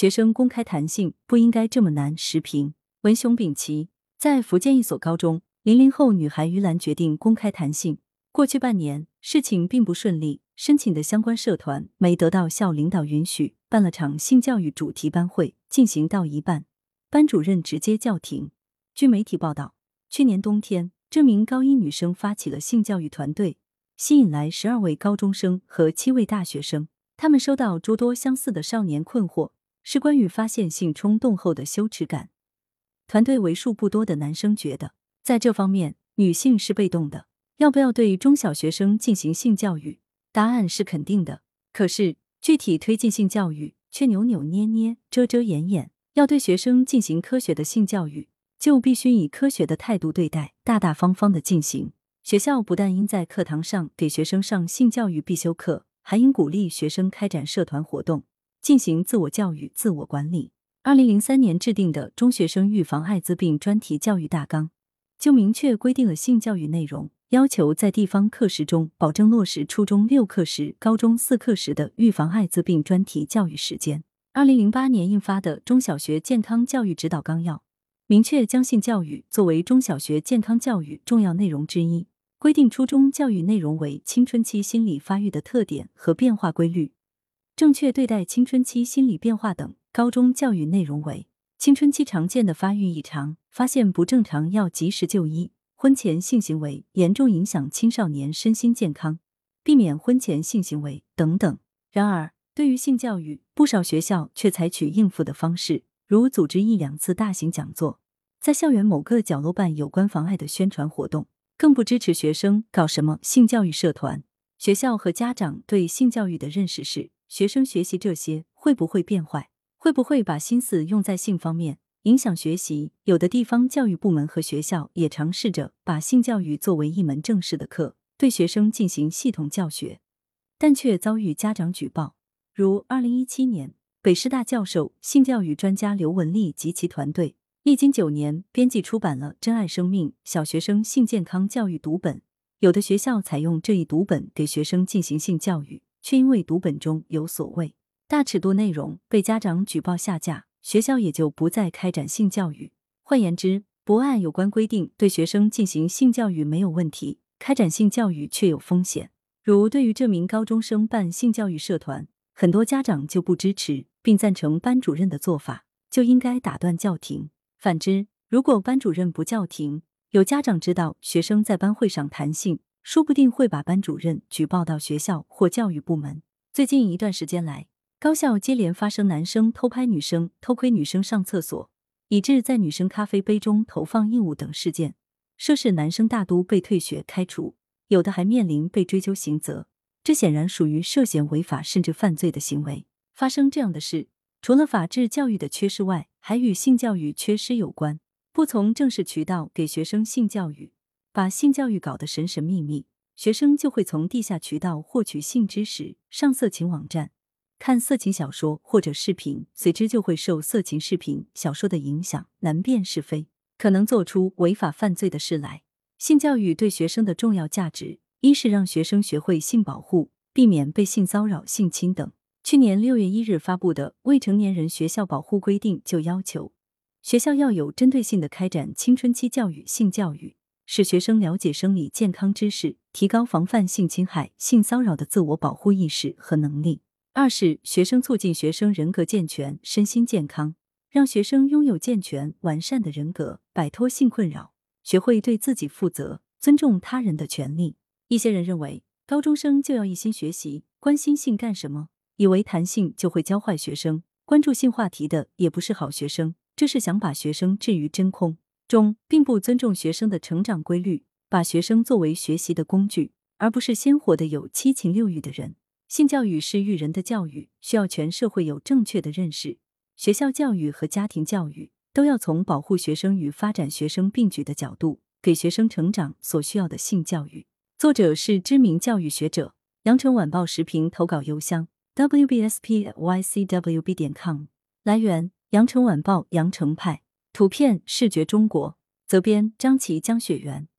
学生公开谈性不应该这么难。时评：文雄丙奇在福建一所高中，零零后女孩于兰决定公开谈性。过去半年，事情并不顺利，申请的相关社团没得到校领导允许，办了场性教育主题班会，进行到一半，班主任直接叫停。据媒体报道，去年冬天，这名高一女生发起了性教育团队，吸引来十二位高中生和七位大学生。他们收到诸多相似的少年困惑，是关于发现性冲动后的羞耻感。团队为数不多的男生觉得，在这方面，女性是被动的。要不要对中小学生进行性教育？答案是肯定的。可是具体推进性教育却扭扭捏捏、遮遮掩掩。要对学生进行科学的性教育，就必须以科学的态度对待，大大方方的进行。学校不但应在课堂上给学生上性教育必修课，还应鼓励学生开展社团活动，进行自我教育、自我管理。二零零三年制定的《中学生预防艾滋病专题教育大纲》就明确规定了性教育内容。要求在地方课时中保证落实初中六课时、高中四课时的预防艾滋病专题教育时间。二零零八年印发的《中小学健康教育指导纲要》明确将性教育作为中小学健康教育重要内容之一，规定初中教育内容为青春期心理发育的特点和变化规律，正确对待青春期心理变化等；高中教育内容为青春期常见的发育异常，发现不正常要及时就医。婚前性行为严重影响青少年身心健康，避免婚前性行为等等。然而，对于性教育，不少学校却采取应付的方式，如组织一两次大型讲座，在校园某个角落办有关妨碍的宣传活动，更不支持学生搞什么性教育社团。学校和家长对性教育的认识是：学生学习这些会不会变坏？会不会把心思用在性方面？影响学习，有的地方教育部门和学校也尝试着把性教育作为一门正式的课，对学生进行系统教学，但却遭遇家长举报。如二零一七年，北师大教授、性教育专家刘文丽及其团队历经九年编辑出版了《珍爱生命：小学生性健康教育读本》，有的学校采用这一读本给学生进行性教育，却因为读本中有所谓大尺度内容，被家长举报下架。学校也就不再开展性教育。换言之，不按有关规定对学生进行性教育没有问题，开展性教育却有风险。如对于这名高中生办性教育社团，很多家长就不支持，并赞成班主任的做法，就应该打断叫停。反之，如果班主任不叫停，有家长知道学生在班会上谈性，说不定会把班主任举报到学校或教育部门。最近一段时间来，高校接连发生男生偷拍女生、偷窥女生上厕所，以致在女生咖啡杯中投放硬物等事件，涉事男生大都被退学开除，有的还面临被追究刑责。这显然属于涉嫌违法甚至犯罪的行为。发生这样的事，除了法治教育的缺失外，还与性教育缺失有关。不从正式渠道给学生性教育，把性教育搞得神神秘秘，学生就会从地下渠道获取性知识，上色情网站。看色情小说或者视频，随之就会受色情视频、小说的影响，难辨是非，可能做出违法犯罪的事来。性教育对学生的重要价值，一是让学生学会性保护，避免被性骚扰、性侵等。去年六月一日发布的《未成年人学校保护规定》就要求，学校要有针对性的开展青春期教育、性教育，使学生了解生理健康知识，提高防范性侵害、性骚扰的自我保护意识和能力。二是学生促进学生人格健全、身心健康，让学生拥有健全完善的人格，摆脱性困扰，学会对自己负责，尊重他人的权利。一些人认为，高中生就要一心学习，关心性干什么？以为谈性就会教坏学生，关注性话题的也不是好学生。这是想把学生置于真空中，并不尊重学生的成长规律，把学生作为学习的工具，而不是鲜活的有七情六欲的人。性教育是育人的教育，需要全社会有正确的认识。学校教育和家庭教育都要从保护学生与发展学生并举的角度，给学生成长所需要的性教育。作者是知名教育学者。羊城晚报时评投稿邮箱：wbspycwb 点 com。来源：羊城晚报羊城派。图片：视觉中国。责编：张琪、江雪源。